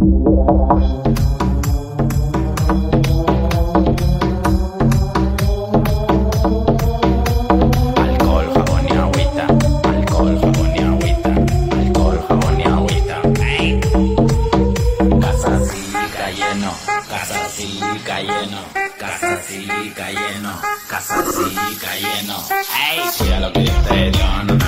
Alcohol, jabón y agüita. Alcohol, jabón y agüita. Alcohol, jabón y agüita. Casa sí, calle no. Casa sí, calle no. Casa sí, calle no. Casa sí, calle no. Ay, lo que te llamas.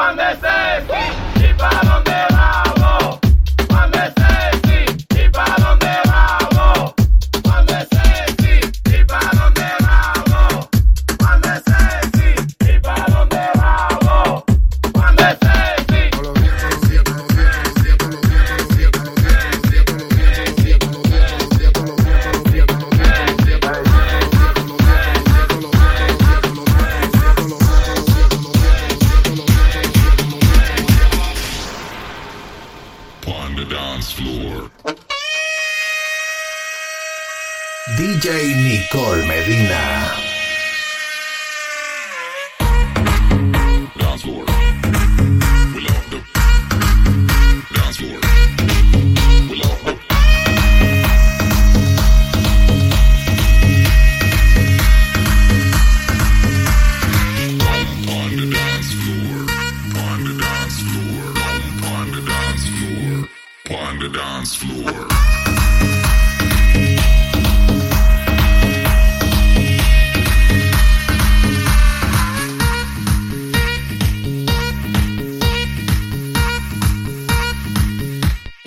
On this. Nicole Medina. dance floor.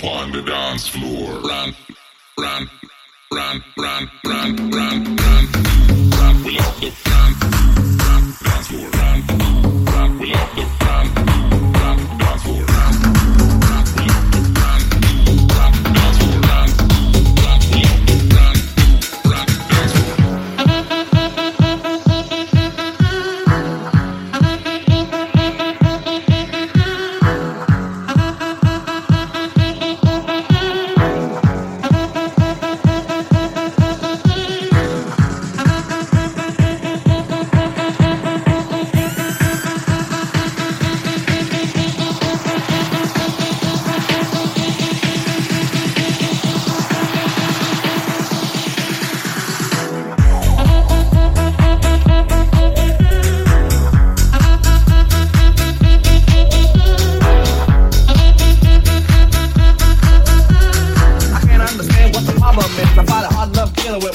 on the dance floor. Run, run, run, run, run, run, run, run. run, We love the run.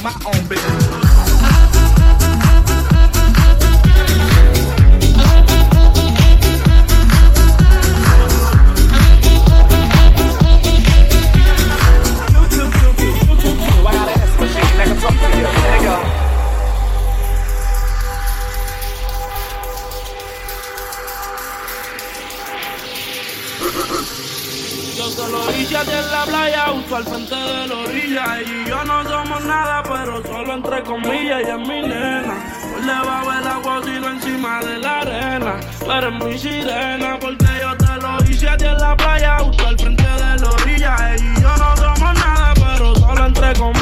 my own business. al frente de la orilla. Y yo no somos nada, pero solo entre comillas, ella es mi nena. No le va a ver agua sino encima de la arena. Tú eres mi sirena, porque yo te lo hice a ti en la playa, justo al frente de la orilla. Y yo no somos nada, pero solo entre comillas.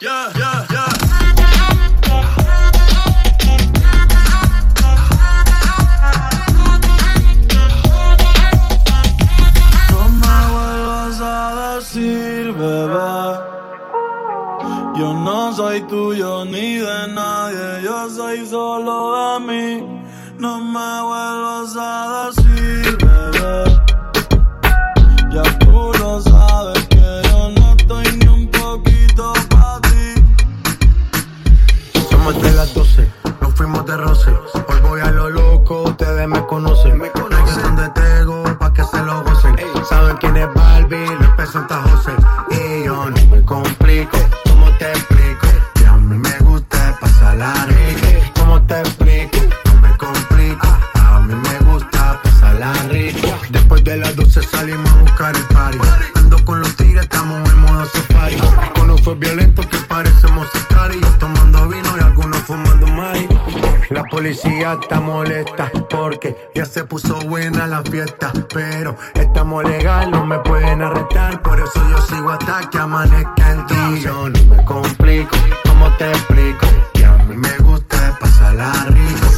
No me vuelvas a decir, bebé. Yo no soy tuyo ni de nadie, yo soy solo de mí. No me vuelvas a decir. te roce. Hoy voy a lo loco, ustedes me conocen. Me conocen donde tengo pa' que se lo gocen. Saben quién es Barbie, lo presenta José. Y yo no me complico, ¿cómo te explico? Que a mí me gusta pasar la rica. ¿Cómo te explico? No me complico, a mí me gusta pasar la rica. Después de las 12 salimos a buscar el party. Ando con los tigres, estamos en modo safari. Con fue violento que parecemos safari policía está molesta porque ya se puso buena la fiesta. Pero estamos legal, no me pueden arrestar. Por eso yo sigo hasta que amanezca en ti. Yo no me complico, ¿cómo te explico? Que a mí me gusta pasarla rico.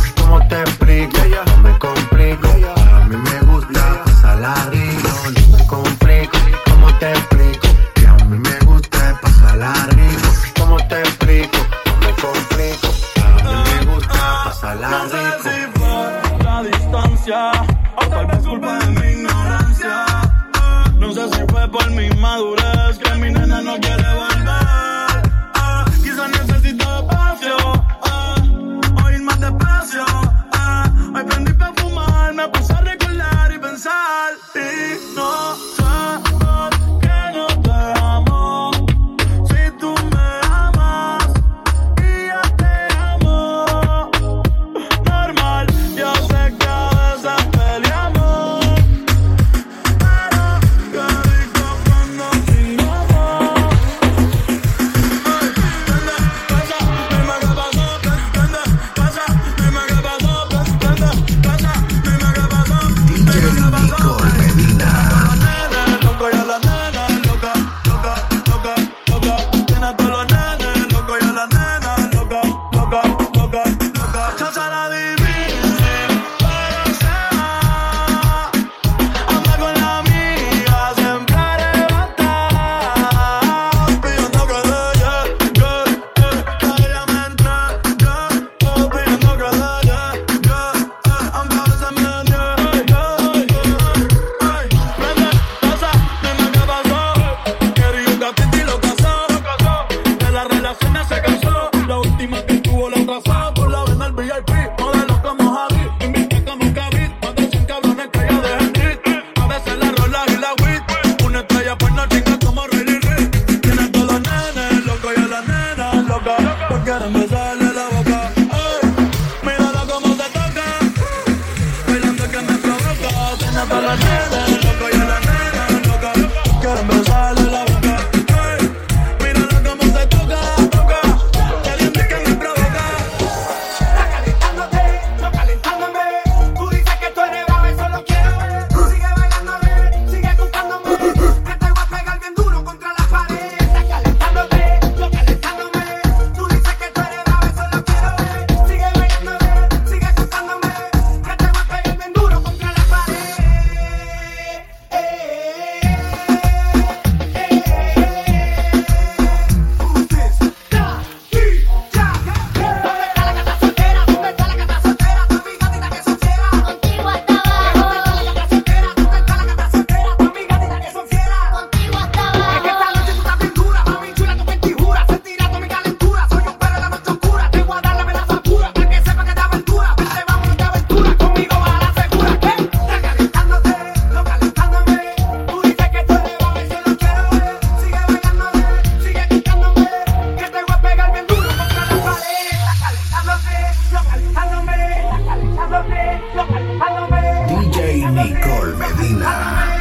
Medina.